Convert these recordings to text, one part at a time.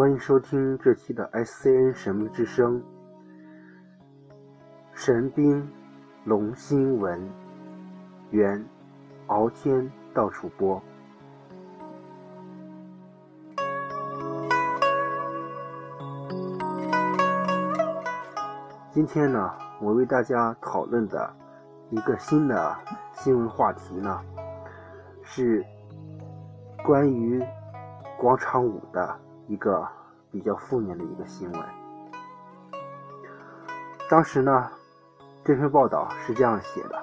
欢迎收听这期的 SCN 神秘之声，神兵龙新闻，原敖天到处播。今天呢，我为大家讨论的一个新的新闻话题呢，是关于广场舞的一个比较负面的一个新闻。当时呢，这篇报道是这样写的，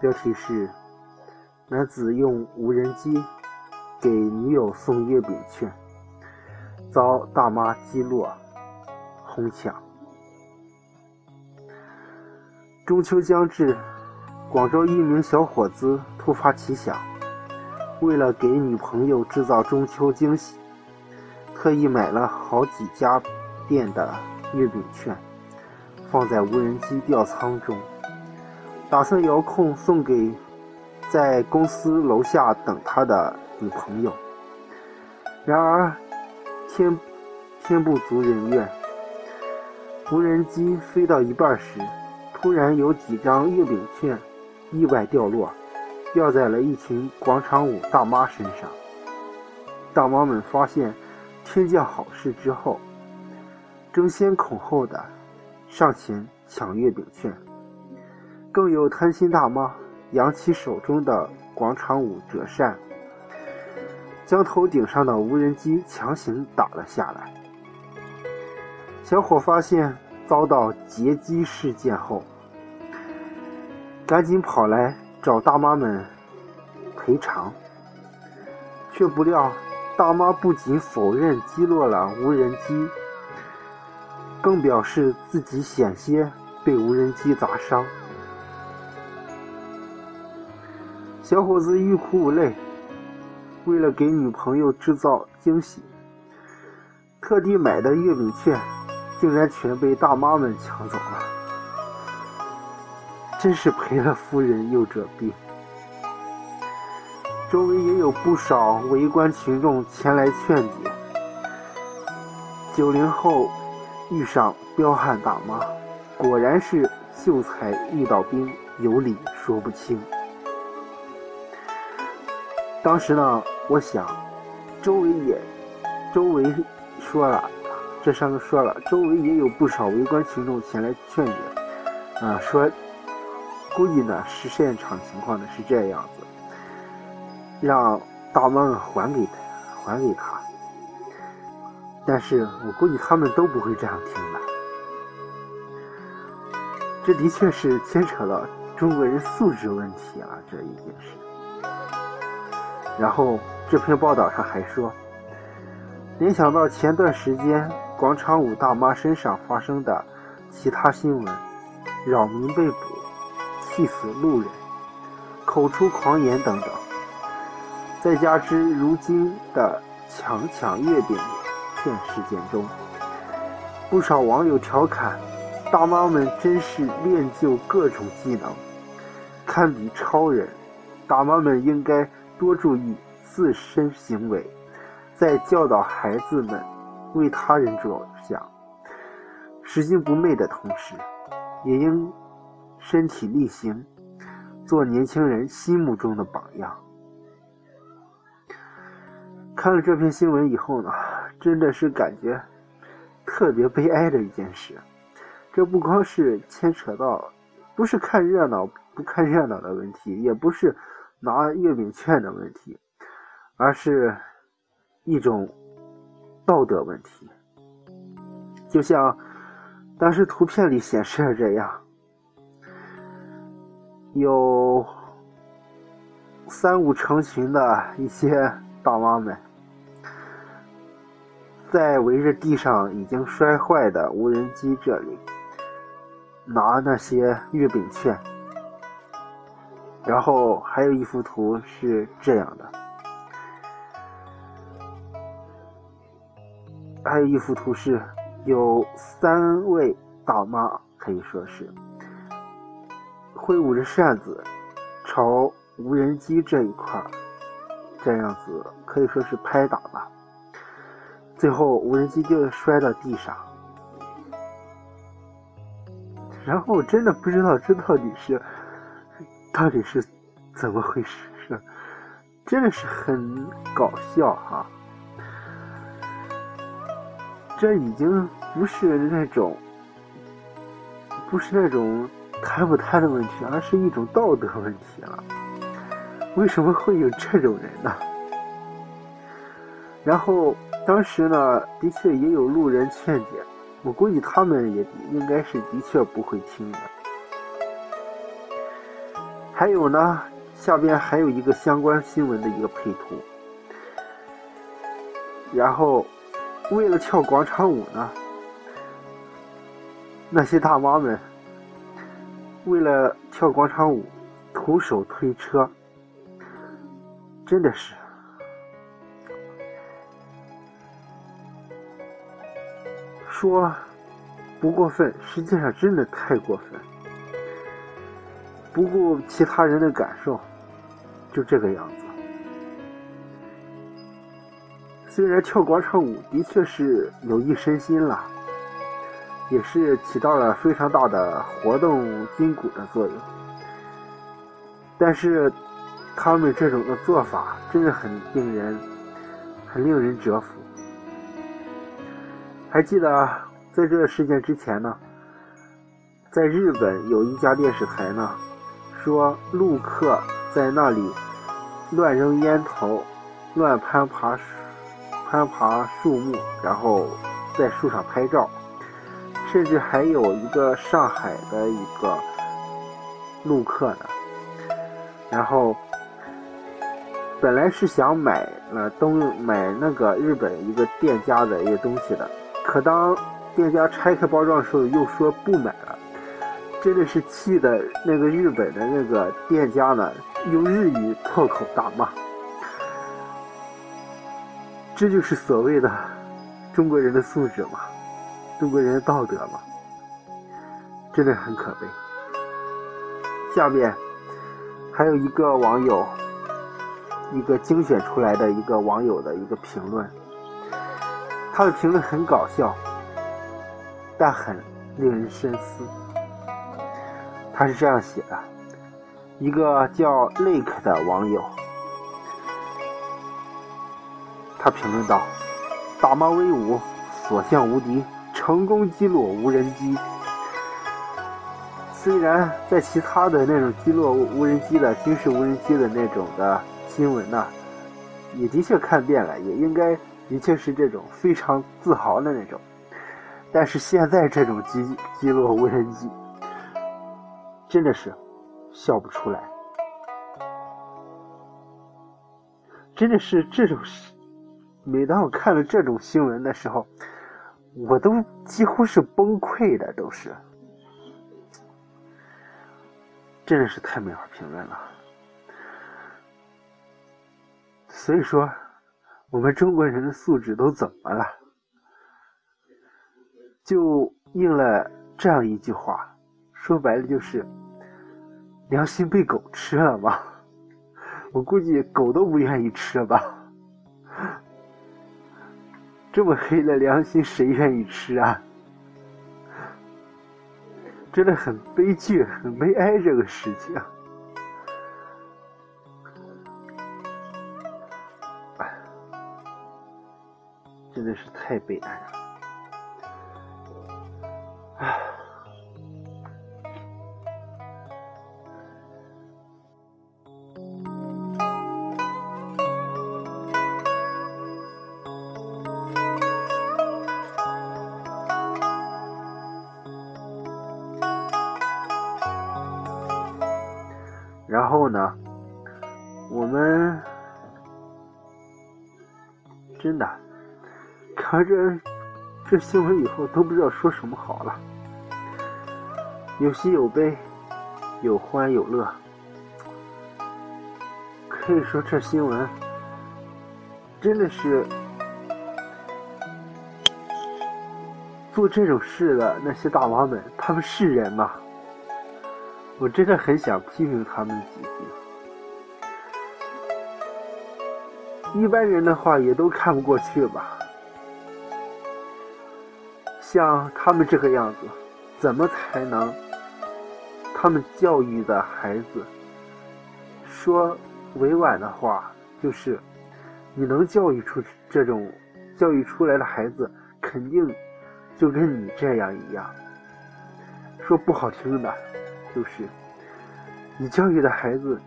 标题是“男子用无人机给女友送月饼券，遭大妈击落，哄抢”。中秋将至，广州一名小伙子突发奇想，为了给女朋友制造中秋惊喜，特意买了好几家店的月饼券，放在无人机吊舱中，打算遥控送给在公司楼下等他的女朋友。然而，天天不足人愿，无人机飞到一半时。突然有几张月饼券意外掉落，掉在了一群广场舞大妈身上。大妈们发现天降好事之后，争先恐后的上前抢月饼券。更有贪心大妈扬起手中的广场舞折扇，将头顶上的无人机强行打了下来。小伙发现。遭到劫机事件后，赶紧跑来找大妈们赔偿，却不料大妈不仅否认击落了无人机，更表示自己险些被无人机砸伤。小伙子欲哭无泪，为了给女朋友制造惊喜，特地买的月饼券。竟然全被大妈们抢走了，真是赔了夫人又折兵。周围也有不少围观群众前来劝解。九零后遇上彪悍大妈，果然是秀才遇到兵，有理说不清。当时呢，我想，周围也，周围说了。这上面说了，周围也有不少围观群众前来劝解，啊，说估计呢是现场情况呢是这样子，让大妈还给他，还给他。但是我估计他们都不会这样听的。这的确是牵扯到中国人素质问题啊，这一件事。然后这篇报道上还说，联想到前段时间。广场舞大妈身上发生的其他新闻，扰民被捕、气死路人、口出狂言等等，再加之如今的强抢月饼券事件中，不少网友调侃：“大妈们真是练就各种技能，堪比超人。大妈们应该多注意自身行为，在教导孩子们。”为他人着想，拾金不昧的同时，也应身体力行，做年轻人心目中的榜样。看了这篇新闻以后呢，真的是感觉特别悲哀的一件事。这不光是牵扯到，不是看热闹不看热闹的问题，也不是拿月饼券的问题，而是一种。道德问题，就像当时图片里显示的这样，有三五成群的一些大妈们，在围着地上已经摔坏的无人机这里拿那些月饼券，然后还有一幅图是这样的。还有一幅图是，有三位大妈，可以说是挥舞着扇子朝无人机这一块这样子可以说是拍打吧。最后无人机就摔到地上，然后我真的不知道这到底是到底是怎么回事，是真的是很搞笑哈。这已经不是那种不是那种贪不贪的问题，而是一种道德问题了。为什么会有这种人呢？然后当时呢，的确也有路人劝解，我估计他们也应该是的确不会听的。还有呢，下边还有一个相关新闻的一个配图，然后。为了跳广场舞呢，那些大妈们为了跳广场舞，徒手推车，真的是说不过分，实际上真的太过分，不顾其他人的感受，就这个样子。虽然跳广场舞的确是有益身心了，也是起到了非常大的活动筋骨的作用，但是他们这种的做法真的很令人很令人折服。还记得在这个事件之前呢，在日本有一家电视台呢，说陆客在那里乱扔烟头、乱攀爬。攀爬树木，然后在树上拍照，甚至还有一个上海的一个陆客呢。然后本来是想买了东买那个日本一个店家的一个东西的，可当店家拆开包装的时候，又说不买了，真的是气的那个日本的那个店家呢，用日语破口大骂。这就是所谓的中国人的素质嘛，中国人的道德嘛，真的很可悲。下面还有一个网友，一个精选出来的一个网友的一个评论，他的评论很搞笑，但很令人深思。他是这样写的：一个叫 Lake 的网友。他评论道：“大妈威武，所向无敌，成功击落无人机。虽然在其他的那种击落无人机的军事无人机的那种的新闻呢，也的确看遍了，也应该的确是这种非常自豪的那种。但是现在这种击击落无人机，真的是笑不出来，真的是这种事。”每当我看了这种新闻的时候，我都几乎是崩溃的，都是，真的是太没法评论了。所以说，我们中国人的素质都怎么了？就应了这样一句话，说白了就是良心被狗吃了吧？我估计狗都不愿意吃吧。这么黑的良心，谁愿意吃啊？真的很悲剧，很悲哀，这个事情，太悲哀了。然后呢，我们真的看这这新闻以后都不知道说什么好了，有喜有悲，有欢有乐，可以说这新闻真的是做这种事的那些大妈们，他们是人吗？我真的很想批评他们几句。一般人的话也都看不过去吧，像他们这个样子，怎么才能？他们教育的孩子，说委婉的话，就是你能教育出这种教育出来的孩子，肯定就跟你这样一样。说不好听的，就是你教育的孩子，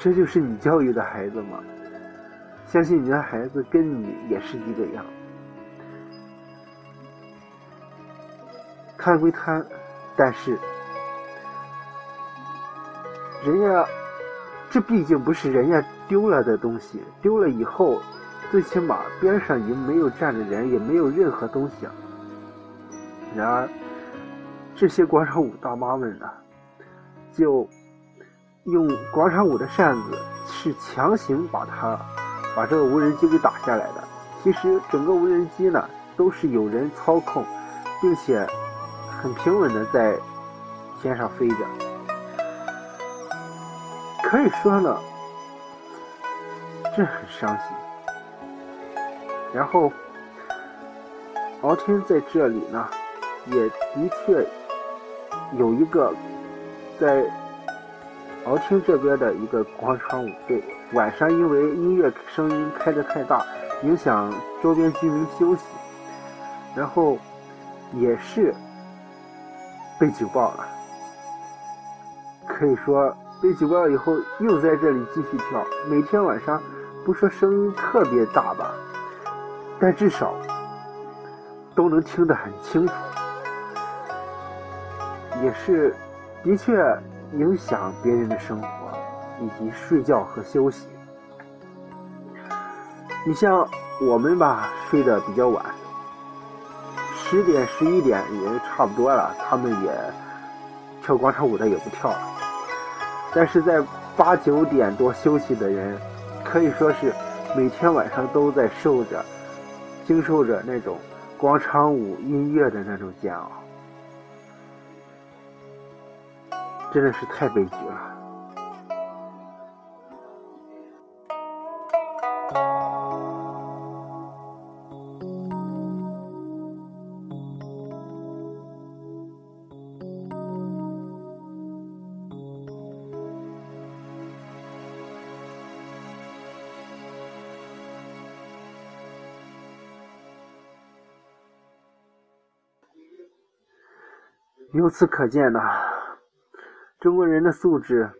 这就是你教育的孩子吗？相信你的孩子跟你也是一个样。贪归贪。但是，人家这毕竟不是人家丢了的东西，丢了以后，最起码边上已经没有站着人，也没有任何东西。然而，这些广场舞大妈们呢，就用广场舞的扇子，是强行把它把这个无人机给打下来的。其实，整个无人机呢，都是有人操控，并且。很平稳的在天上飞着，可以说呢，这很伤心。然后，敖天在这里呢，也的确有一个在敖天这边的一个广场舞队，晚上因为音乐声音开的太大，影响周边居民休息，然后也是。被举报了，可以说被举报以后又在这里继续跳。每天晚上不说声音特别大吧，但至少都能听得很清楚。也是的确影响别人的生活以及睡觉和休息。你像我们吧，睡得比较晚。十点十一点也差不多了，他们也跳广场舞的也不跳了。但是在八九点多休息的人，可以说是每天晚上都在受着、经受着那种广场舞音乐的那种煎熬，真的是太悲剧了。由此可见呢，中国人的素质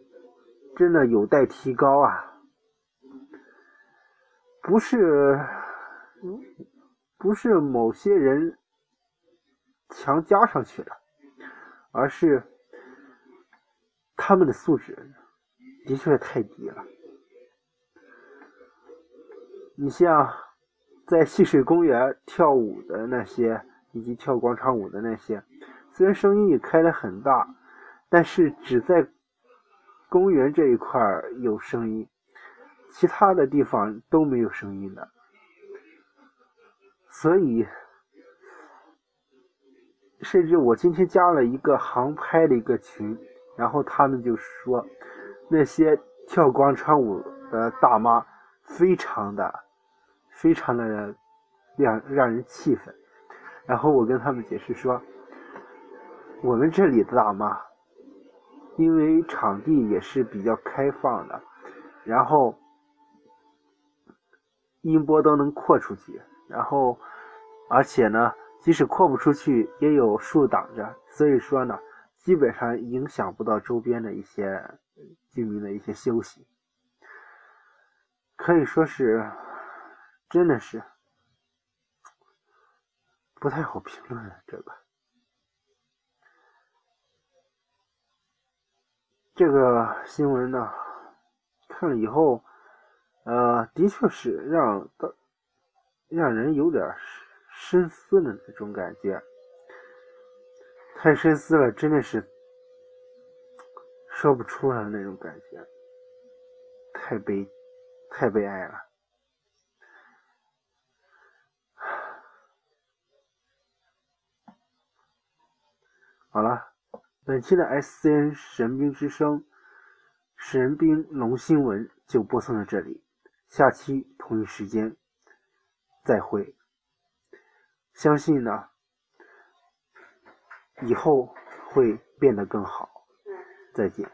真的有待提高啊！不是，不是某些人强加上去的，而是他们的素质的确太低了。你像在戏水公园跳舞的那些，以及跳广场舞的那些。虽然声音也开得很大，但是只在公园这一块有声音，其他的地方都没有声音的。所以，甚至我今天加了一个航拍的一个群，然后他们就说那些跳广场舞的大妈非常的、非常的让让人气愤。然后我跟他们解释说。我们这里的大妈，因为场地也是比较开放的，然后音波都能扩出去，然后而且呢，即使扩不出去，也有树挡着，所以说呢，基本上影响不到周边的一些居民的一些休息，可以说是真的是不太好评论这个。这个新闻呢，看了以后，呃，的确是让让人有点深思的那种感觉，太深思了，真的是说不出来的那种感觉，太悲，太悲哀了。好了。本期的 SCN 神兵之声神兵龙新闻就播送到这里，下期同一时间再会。相信呢，以后会变得更好。再见。